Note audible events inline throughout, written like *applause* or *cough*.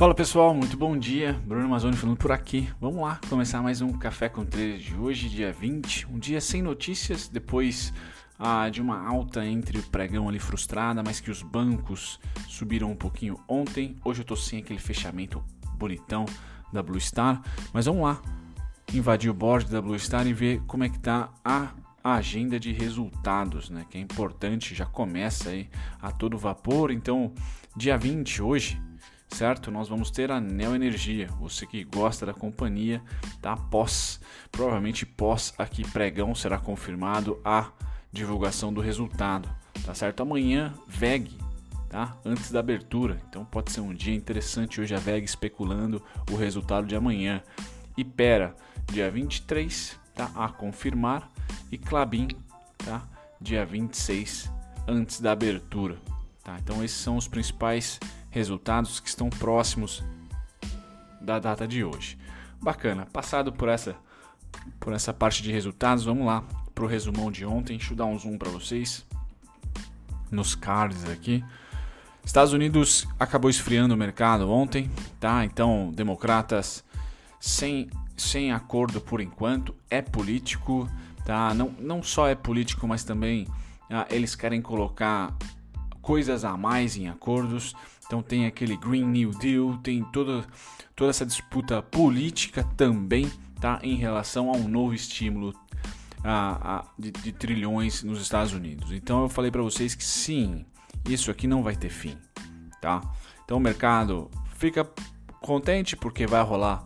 Fala pessoal, muito bom dia. Bruno Amazônio falando por aqui. Vamos lá começar mais um Café com Três de hoje, dia 20. Um dia sem notícias, depois ah, de uma alta entre o pregão ali frustrada, mas que os bancos subiram um pouquinho ontem. Hoje eu tô sem aquele fechamento bonitão da Blue Star, mas vamos lá invadir o board da Blue Star e ver como é que tá a agenda de resultados, né? Que é importante, já começa aí a todo vapor. Então, dia 20 hoje, certo? Nós vamos ter a Neo Energia. Você que gosta da companhia, tá? Pós, provavelmente pós aqui pregão será confirmado a divulgação do resultado, tá certo? Amanhã VEG, tá? Antes da abertura. Então pode ser um dia interessante hoje a VEG especulando o resultado de amanhã. Ipera, dia 23, tá? A confirmar e Clabin, tá? Dia 26, antes da abertura, tá? Então esses são os principais resultados que estão próximos da data de hoje. Bacana. Passado por essa por essa parte de resultados, vamos lá pro resumão de ontem. Deixa eu dar um zoom para vocês nos cards aqui. Estados Unidos acabou esfriando o mercado ontem, tá? Então, democratas sem, sem acordo por enquanto, é político, tá? Não, não só é político, mas também ah, eles querem colocar coisas a mais em acordos. Então tem aquele Green New Deal, tem toda, toda essa disputa política também, tá? Em relação a um novo estímulo a, a, de, de trilhões nos Estados Unidos. Então eu falei para vocês que sim, isso aqui não vai ter fim, tá? Então o mercado fica contente porque vai rolar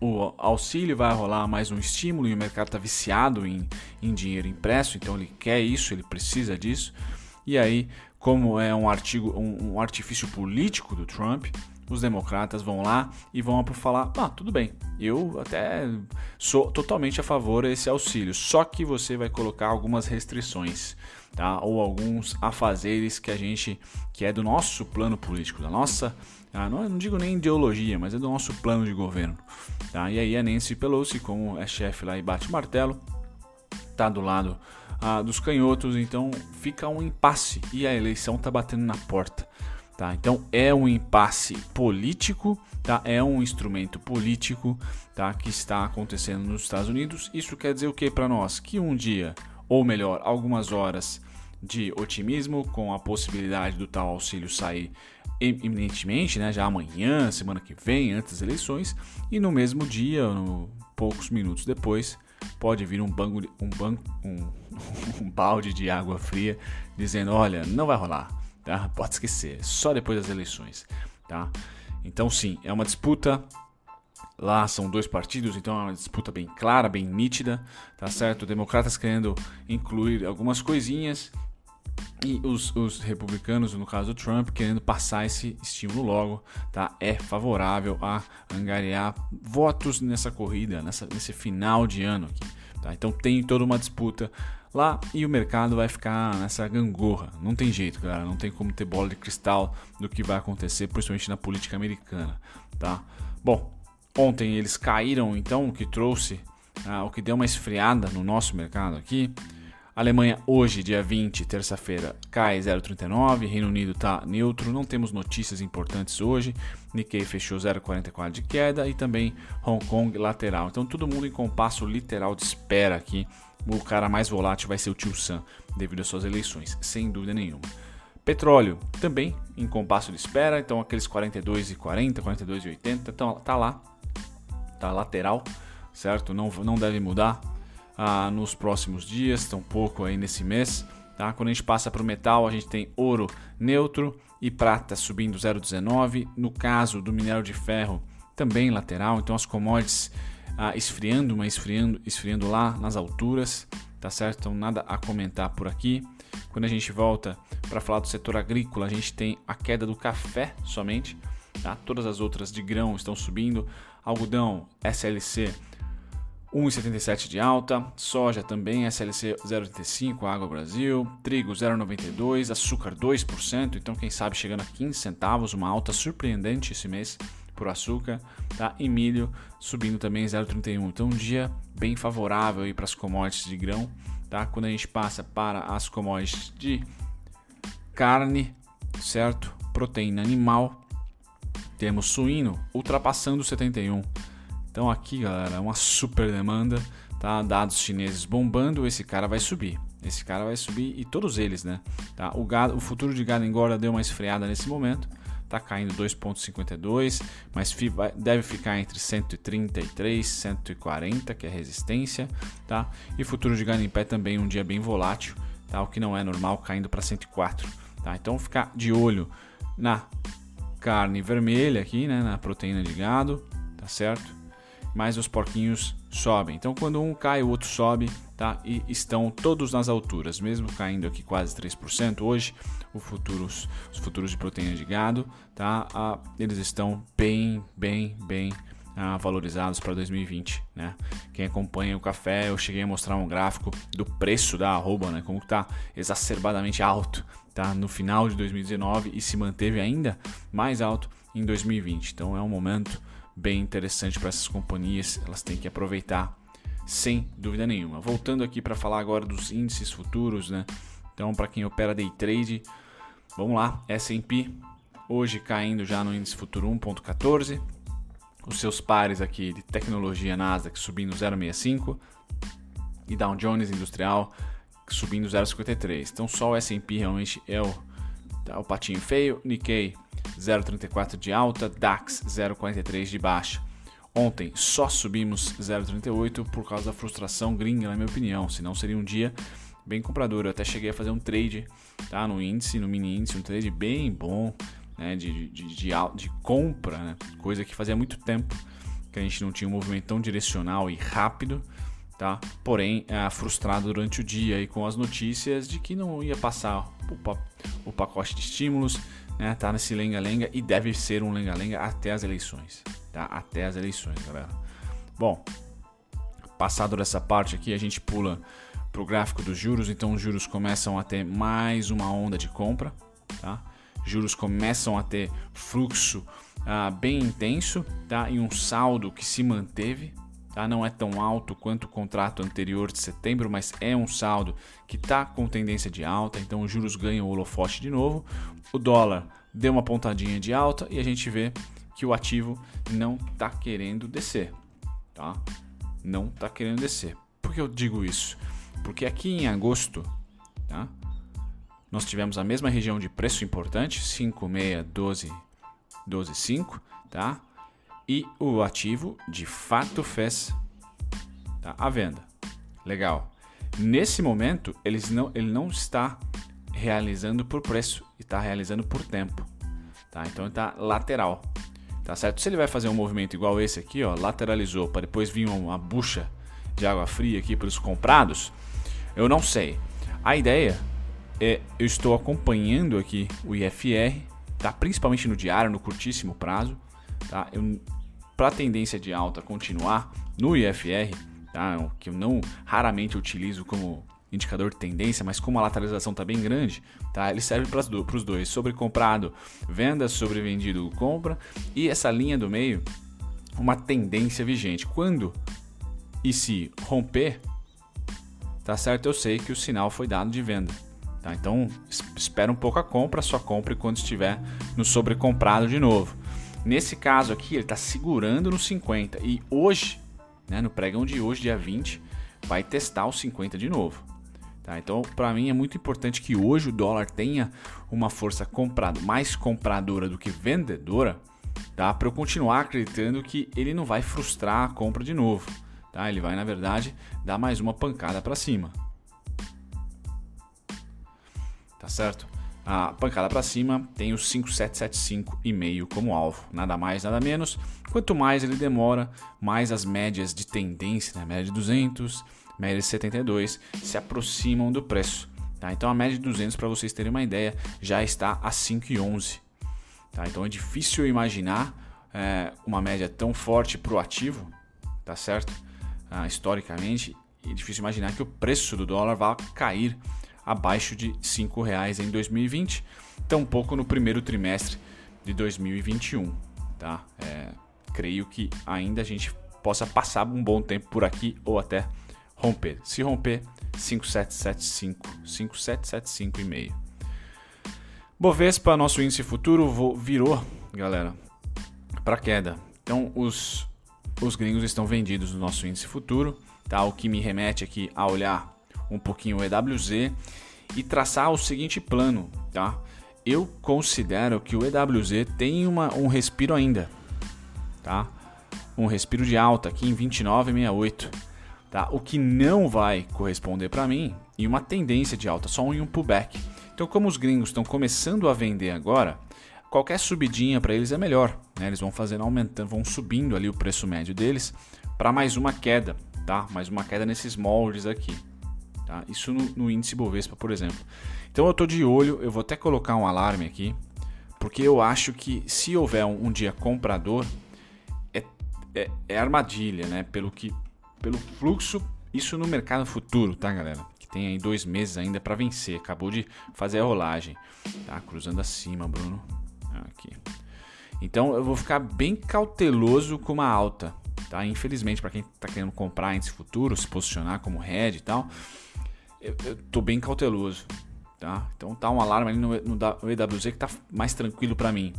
o auxílio, vai rolar mais um estímulo e o mercado está viciado em, em dinheiro impresso, então ele quer isso, ele precisa disso. E aí, como é um artigo, um, um artifício político do Trump, os democratas vão lá e vão falar: ah, tudo bem, eu até sou totalmente a favor desse auxílio, só que você vai colocar algumas restrições, tá? Ou alguns afazeres que a gente, que é do nosso plano político, da nossa, ah, não, não, digo nem ideologia, mas é do nosso plano de governo, tá? E aí a Nancy Pelosi, como é chefe lá e bate martelo, tá do lado ah, dos canhotos, então fica um impasse e a eleição tá batendo na porta. Tá? Então é um impasse político, tá? é um instrumento político tá? que está acontecendo nos Estados Unidos. Isso quer dizer o que para nós? Que um dia, ou melhor, algumas horas de otimismo com a possibilidade do tal auxílio sair iminentemente, né? já amanhã, semana que vem, antes das eleições, e no mesmo dia, no, poucos minutos depois, pode vir um, banco, um, banco, um, *laughs* um balde de água fria dizendo: olha, não vai rolar tá? Pode esquecer, só depois das eleições, tá? Então sim, é uma disputa. Lá são dois partidos, então é uma disputa bem clara, bem nítida, tá certo? Democratas querendo incluir algumas coisinhas e os, os, republicanos, no caso do Trump, querendo passar esse estímulo logo, tá? É favorável a angariar votos nessa corrida, nessa, nesse final de ano aqui, tá? Então tem toda uma disputa lá e o mercado vai ficar nessa gangorra. Não tem jeito, galera, não tem como ter bola de cristal do que vai acontecer, principalmente na política americana, tá? Bom, ontem eles caíram, então, o que trouxe, ah, o que deu uma esfriada no nosso mercado aqui. Alemanha hoje, dia 20, terça-feira, cai 0,39, Reino Unido está neutro, não temos notícias importantes hoje, Nikkei fechou 0,44 de queda e também Hong Kong lateral. Então todo mundo em compasso literal de espera aqui o cara mais volátil vai ser o Tio Sam devido às suas eleições, sem dúvida nenhuma. Petróleo também em compasso de espera, então aqueles 42,40, 42,80 então, tá lá, tá lateral, certo? Não, não deve mudar ah, nos próximos dias, tampouco aí nesse mês. Tá? Quando a gente passa para o metal, a gente tem ouro neutro e prata subindo 0,19. No caso do minério de ferro, também lateral, então as commodities ah, esfriando, mas esfriando, esfriando lá nas alturas, tá certo? Então nada a comentar por aqui. Quando a gente volta para falar do setor agrícola, a gente tem a queda do café somente, tá? Todas as outras de grão estão subindo. Algodão, SLC 1,77 de alta, soja também SLC 0,85, água Brasil, trigo 0,92, açúcar 2%, então quem sabe chegando a 15 centavos, uma alta surpreendente esse mês por açúcar, tá? E milho subindo também 0,31. Então um dia bem favorável para as commodities de grão, tá? Quando a gente passa para as commodities de carne, certo? Proteína animal, Temos suíno ultrapassando 71. Então aqui, galera, é uma super demanda, tá? Dados chineses bombando, esse cara vai subir. Esse cara vai subir e todos eles, né? Tá? O, gado, o futuro de gado engorda deu uma esfriada nesse momento, tá caindo 2,52, mas deve ficar entre 133 e 140, que é resistência, tá? E futuro de gado em pé também um dia bem volátil, tá? O que não é normal, caindo para 104, tá? Então ficar de olho na carne vermelha aqui, né? Na proteína de gado, tá certo? Mas os porquinhos sobem. Então quando um cai, o outro sobe, tá? E estão todos nas alturas, mesmo caindo aqui quase 3% hoje, futuros, os futuros de proteína de gado, tá? Ah, eles estão bem, bem, bem ah, valorizados para 2020, né? Quem acompanha o café, eu cheguei a mostrar um gráfico do preço da arroba, né? Como está exacerbadamente alto, tá? No final de 2019 e se manteve ainda mais alto em 2020. Então é um momento bem interessante para essas companhias, elas têm que aproveitar sem dúvida nenhuma. Voltando aqui para falar agora dos índices futuros, né? Então, para quem opera day trade, vamos lá, S&P hoje caindo já no índice futuro 1.14, os seus pares aqui de tecnologia Nasdaq subindo 0,65 e Dow Jones Industrial subindo 0,53. Então, só o S&P realmente é o, tá, o patinho feio, Nikkei 0,34 de alta, DAX 0,43 de baixa. Ontem só subimos 0,38 por causa da frustração gringa, na minha opinião. Senão seria um dia bem comprador. Eu até cheguei a fazer um trade tá, no índice, no mini índice, um trade bem bom né, de, de, de, de, compra, né, coisa que fazia muito tempo que a gente não tinha um movimento tão direcional e rápido. Tá? Porém, é, frustrado durante o dia e com as notícias de que não ia passar o, o pacote de estímulos, né? Tá nesse lenga-lenga e deve ser um lenga-lenga até as eleições, tá? Até as eleições, galera. Bom, passado dessa parte aqui, a gente pula pro gráfico dos juros, então os juros começam a ter mais uma onda de compra, tá? Juros começam a ter fluxo ah, bem intenso, tá? E um saldo que se manteve, tá? Não é tão alto quanto o contrato anterior de setembro, mas é um saldo que está com tendência de alta, então os juros ganham o holofote de novo. O dólar deu uma pontadinha de alta e a gente vê que o ativo não está querendo descer, tá? Não está querendo descer. Por que eu digo isso? Porque aqui em agosto, tá? Nós tivemos a mesma região de preço importante, 5,612 12,5, tá? E o ativo de fato fez tá, a venda. Legal. Nesse momento, eles não, ele não está realizando por preço, está realizando por tempo. Tá? Então está lateral. Tá certo? Se ele vai fazer um movimento igual esse aqui, ó, lateralizou para depois vir uma bucha de água fria aqui para os comprados, eu não sei. A ideia é, eu estou acompanhando aqui o IFR, tá? principalmente no diário, no curtíssimo prazo. Tá? Para a tendência de alta continuar no IFR, tá? que eu não raramente utilizo como indicador de tendência, mas como a lateralização está bem grande, tá? ele serve para os dois: sobre comprado, venda, sobre vendido, compra, e essa linha do meio, uma tendência vigente. Quando e se romper, tá certo? Eu sei que o sinal foi dado de venda. Tá? Então espera um pouco a compra, só compre quando estiver no sobrecomprado de novo. Nesse caso aqui, ele está segurando no 50 e hoje, né, no pregão de hoje, dia 20, vai testar o 50 de novo. Tá? Então, para mim é muito importante que hoje o dólar tenha uma força comprado, mais compradora do que vendedora, tá? para eu continuar acreditando que ele não vai frustrar a compra de novo. Tá? Ele vai, na verdade, dar mais uma pancada para cima tá certo? A pancada para cima tem o 5775 e meio como alvo, nada mais, nada menos. Quanto mais ele demora, mais as médias de tendência, né? média de 200, média de 72, se aproximam do preço. Tá? Então a média de 200, para vocês terem uma ideia, já está a 5,11. Tá? Então é difícil imaginar é, uma média tão forte para o ativo, tá certo? Ah, historicamente, é difícil imaginar que o preço do dólar vá cair abaixo de R$ reais em 2020, tampouco no primeiro trimestre de 2021. Tá? É, creio que ainda a gente possa passar um bom tempo por aqui ou até romper. Se romper, 5775, 5775 e meio. Bovespa, nosso índice futuro virou, galera. para queda. Então os, os gringos estão vendidos no nosso índice futuro, tá? o que me remete aqui a olhar um pouquinho o EWZ e traçar o seguinte plano. Tá? Eu considero que o EWZ tem uma, um respiro ainda. Tá? Um respiro de alta aqui em 29,68. Tá? O que não vai corresponder para mim em uma tendência de alta, só em um pullback. Então, como os gringos estão começando a vender agora, qualquer subidinha para eles é melhor. Né? Eles vão fazendo aumentando, vão subindo ali o preço médio deles para mais uma queda, tá? Mais uma queda nesses moldes aqui. Tá? Isso no, no índice Bovespa, por exemplo. Então eu estou de olho, eu vou até colocar um alarme aqui, porque eu acho que se houver um, um dia comprador, é, é, é, armadilha, né? Pelo que, pelo fluxo, isso no mercado futuro, tá, galera? Que tem aí dois meses ainda para vencer, acabou de fazer a rolagem, tá? Cruzando acima, Bruno. Aqui. Então eu vou ficar bem cauteloso com uma alta, tá? Infelizmente para quem está querendo comprar índice futuro, se posicionar como head e tal, eu, eu tô bem cauteloso, tá? Então tá um alarme ali no, no, no EWZ que tá mais tranquilo para mim,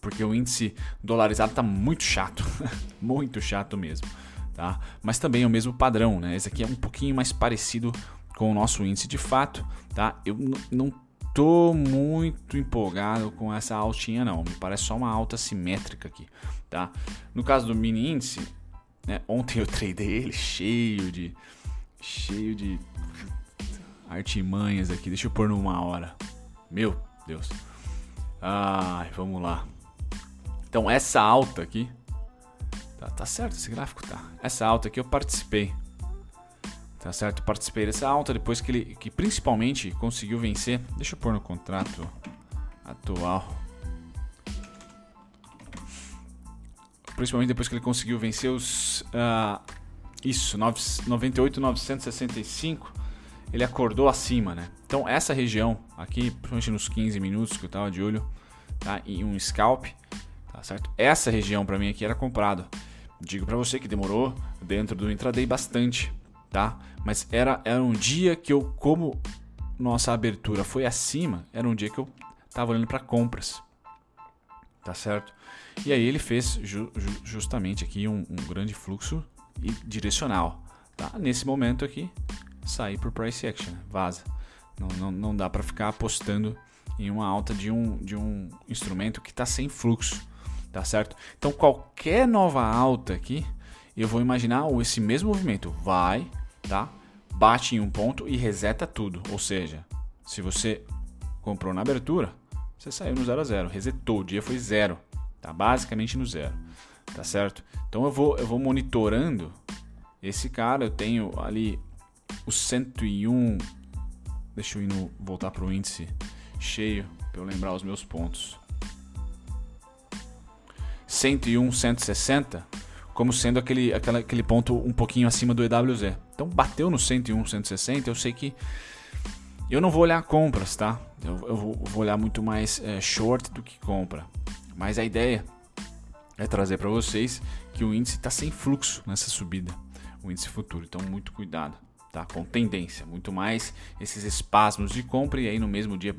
porque o índice dolarizado tá muito chato, *laughs* muito chato mesmo, tá? Mas também é o mesmo padrão, né? Esse aqui é um pouquinho mais parecido com o nosso índice de fato, tá? Eu não tô muito empolgado com essa altinha não, me parece só uma alta simétrica aqui, tá? No caso do mini índice, né, ontem eu *laughs* tradei ele cheio de cheio de artimanhas aqui, deixa eu pôr numa hora. Meu Deus. Ai, vamos lá. Então essa alta aqui, tá, tá certo esse gráfico tá. Essa alta aqui eu participei Tá certo? Participei dessa alta depois que ele que principalmente conseguiu vencer. Deixa eu pôr no contrato atual. Principalmente depois que ele conseguiu vencer os uh, isso, 98,965, ele acordou acima, né? Então essa região aqui, principalmente nos 15 minutos que eu tava de olho, tá? Em um scalp, tá certo? Essa região para mim aqui era comprado. Digo para você que demorou dentro do intraday bastante tá? Mas era, era um dia que eu, como nossa abertura foi acima, era um dia que eu estava olhando para compras, tá certo? E aí ele fez ju, justamente aqui um, um, grande fluxo direcional, tá? Nesse momento aqui, sair por price action, vaza. Não, não, não dá para ficar apostando em uma alta de um, de um instrumento que está sem fluxo, tá certo? Então qualquer nova alta aqui, eu vou imaginar esse mesmo movimento vai, tá? Bate em um ponto e reseta tudo. Ou seja, se você comprou na abertura, você saiu no 0 a 0, resetou, o dia foi zero, tá? Basicamente no zero, tá certo? Então eu vou eu vou monitorando esse cara, eu tenho ali o 101 Deixa eu ir no, voltar para o índice cheio para eu lembrar os meus pontos. 101, 160 como sendo aquele, aquele, aquele ponto um pouquinho acima do EWZ. Então bateu no 101, 160, eu sei que eu não vou olhar compras, tá? Eu, eu vou, vou, olhar muito mais é, short do que compra. Mas a ideia é trazer para vocês que o índice está sem fluxo nessa subida, o índice futuro. Então muito cuidado, tá? Com tendência, muito mais esses espasmos de compra e aí no mesmo dia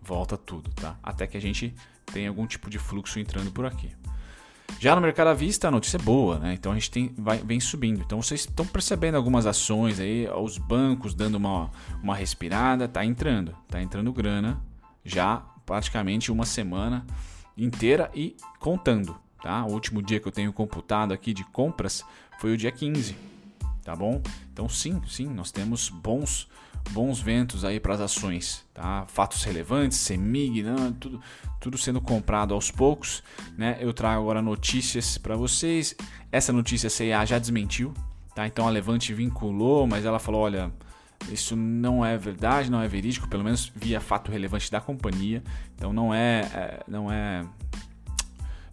volta tudo, tá? Até que a gente tenha algum tipo de fluxo entrando por aqui. Já no mercado à vista a notícia é boa, né? Então a gente tem, vai, vem subindo. Então vocês estão percebendo algumas ações aí, os bancos dando uma, uma respirada, tá entrando, tá entrando grana já praticamente uma semana inteira e contando, tá? O último dia que eu tenho computado aqui de compras foi o dia 15, tá bom? Então sim, sim, nós temos bons bons ventos aí para as ações, tá? Fatos relevantes, Semig, né? tudo, tudo sendo comprado aos poucos, né? Eu trago agora notícias para vocês. Essa notícia a CIA já desmentiu, tá? Então a Levante vinculou, mas ela falou, olha, isso não é verdade, não é verídico, pelo menos via fato relevante da companhia. Então não é, é não é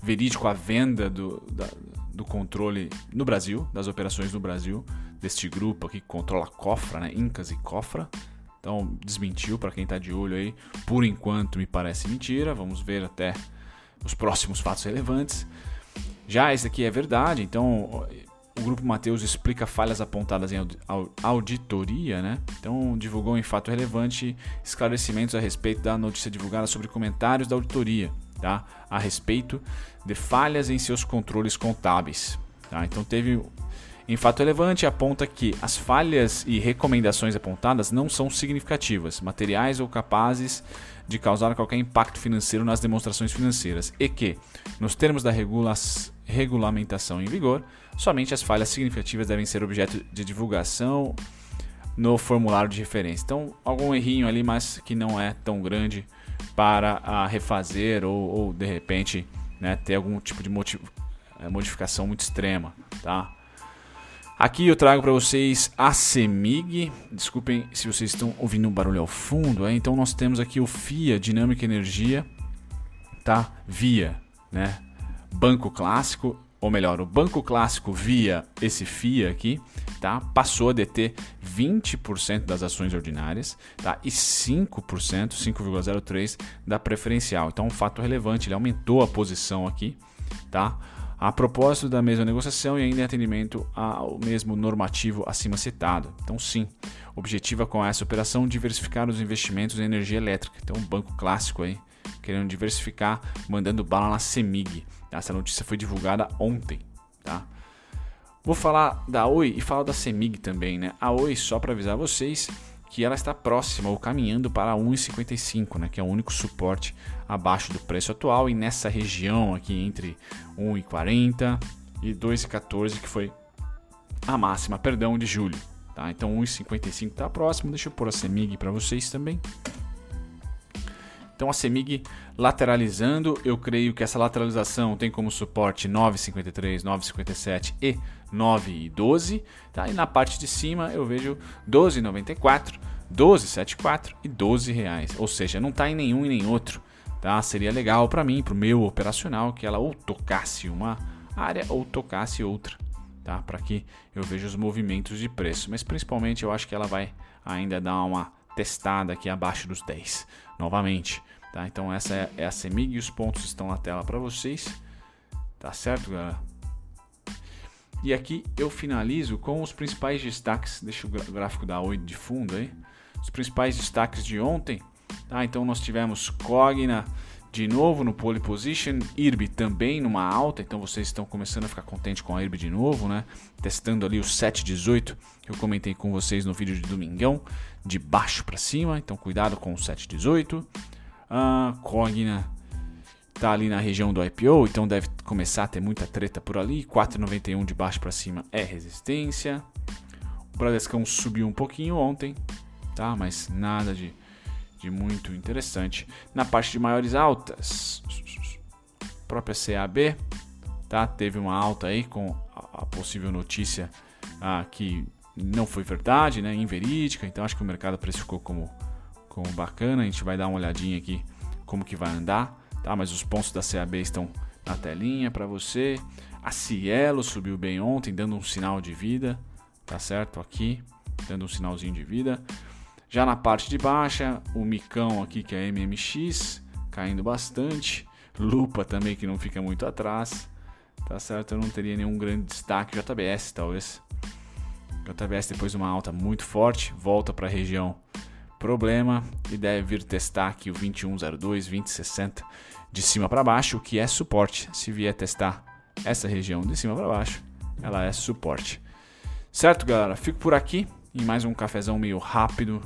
verídico a venda do, da, do controle no Brasil, das operações no Brasil deste grupo aqui que controla Cofra, né? Incas e Cofra. Então desmentiu para quem está de olho aí. Por enquanto me parece mentira. Vamos ver até os próximos fatos relevantes. Já esse aqui é verdade, então o Grupo Mateus explica falhas apontadas em auditoria, né? Então, divulgou em fato relevante esclarecimentos a respeito da notícia divulgada sobre comentários da auditoria, tá? A respeito de falhas em seus controles contábeis, tá? Então, teve em fato relevante aponta que as falhas e recomendações apontadas não são significativas, materiais ou capazes de causar qualquer impacto financeiro nas demonstrações financeiras e que, nos termos da regula regulamentação em vigor, somente as falhas significativas devem ser objeto de divulgação no formulário de referência. Então, algum errinho ali, mas que não é tão grande para a refazer ou, ou de repente né, ter algum tipo de eh, modificação muito extrema, tá? Aqui eu trago para vocês a CEMIG. Desculpem se vocês estão ouvindo um barulho ao fundo. É? Então nós temos aqui o FIA Dinâmica Energia, tá? Via, né? Banco Clássico, ou melhor, o Banco Clássico via esse FIA aqui, tá? Passou a deter 20% das ações ordinárias, tá? E 5%, 5,03 da preferencial. Então, um fato relevante, ele aumentou a posição aqui, tá? a propósito da mesma negociação e ainda em atendimento ao mesmo normativo acima citado. Então, sim, objetiva com essa operação diversificar os investimentos em energia elétrica. Então, um banco clássico aí, querendo diversificar, mandando bala na CEMIG. Essa notícia foi divulgada ontem, tá? Vou falar da Oi e falar da CEMIG também, né? A Oi, só para avisar vocês, que ela está próxima ou caminhando para 1,55, né, que é o único suporte abaixo do preço atual e nessa região aqui entre 1,40 e 2,14 que foi a máxima, perdão, de julho. Tá? Então 1,55 está próximo. Deixa eu pôr a CEMIG para vocês também. Então a CEMIG lateralizando, eu creio que essa lateralização tem como suporte 9,53, 9,57 e 9,12. Tá? E na parte de cima eu vejo 12,94, 12,74 e 12 reais. Ou seja, não está em nenhum e nem outro. Tá? Seria legal para mim, para o meu operacional, que ela ou tocasse uma área ou tocasse outra. Tá? Para que eu veja os movimentos de preço. Mas principalmente eu acho que ela vai ainda dar uma testada aqui abaixo dos 10 novamente. Tá? Então essa é, é a CEMIG e os pontos estão na tela para vocês. Tá certo, galera? E aqui eu finalizo com os principais destaques. Deixa o gráfico da 8 de fundo aí. Os principais destaques de ontem. Tá? Então nós tivemos Cogna de novo no pole position, IRB também numa alta, então vocês estão começando a ficar contente com a IRB de novo, né? Testando ali o 718 que eu comentei com vocês no vídeo de domingão, de baixo para cima, então cuidado com o 718. A Cogna tá ali na região do IPO, então deve começar a ter muita treta por ali. 4,91 de baixo para cima é resistência. O Bradescão subiu um pouquinho ontem, tá? Mas nada de de muito interessante. Na parte de maiores altas, própria CAB, tá? Teve uma alta aí com a possível notícia ah, que não foi verdade, né? Inverídica. Então acho que o mercado precificou como, como bacana. A gente vai dar uma olhadinha aqui como que vai andar, tá? Mas os pontos da CAB estão na telinha para você. A Cielo subiu bem ontem, dando um sinal de vida, tá certo? Aqui, dando um sinalzinho de vida. Já na parte de baixa, o micão aqui que é MMX, caindo bastante. Lupa também que não fica muito atrás. Tá certo? Eu não teria nenhum grande destaque. JBS talvez. JBS depois de uma alta muito forte, volta para a região problema e deve vir testar aqui o 2102, 2060 de cima para baixo, o que é suporte. Se vier testar essa região de cima para baixo, ela é suporte. Certo, galera? Fico por aqui em mais um cafezão meio rápido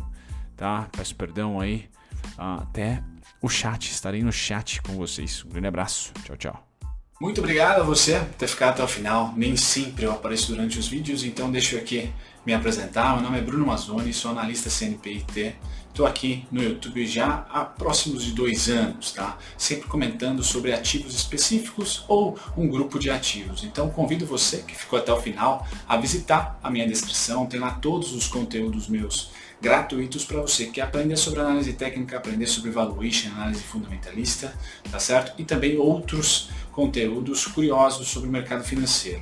tá? Peço perdão aí. Até o chat, estarei no chat com vocês. Um grande abraço. Tchau, tchau. Muito obrigado a você por ter ficado até o final. Nem sempre eu apareço durante os vídeos, então deixa eu aqui me apresentar. Meu nome é Bruno Mazzoni, sou analista CNPIT. Estou aqui no YouTube já há próximos de dois anos, tá? Sempre comentando sobre ativos específicos ou um grupo de ativos. Então convido você que ficou até o final a visitar a minha descrição, tem lá todos os conteúdos meus gratuitos para você que aprender sobre análise técnica, aprender sobre valuation, análise fundamentalista, tá certo? E também outros conteúdos curiosos sobre o mercado financeiro.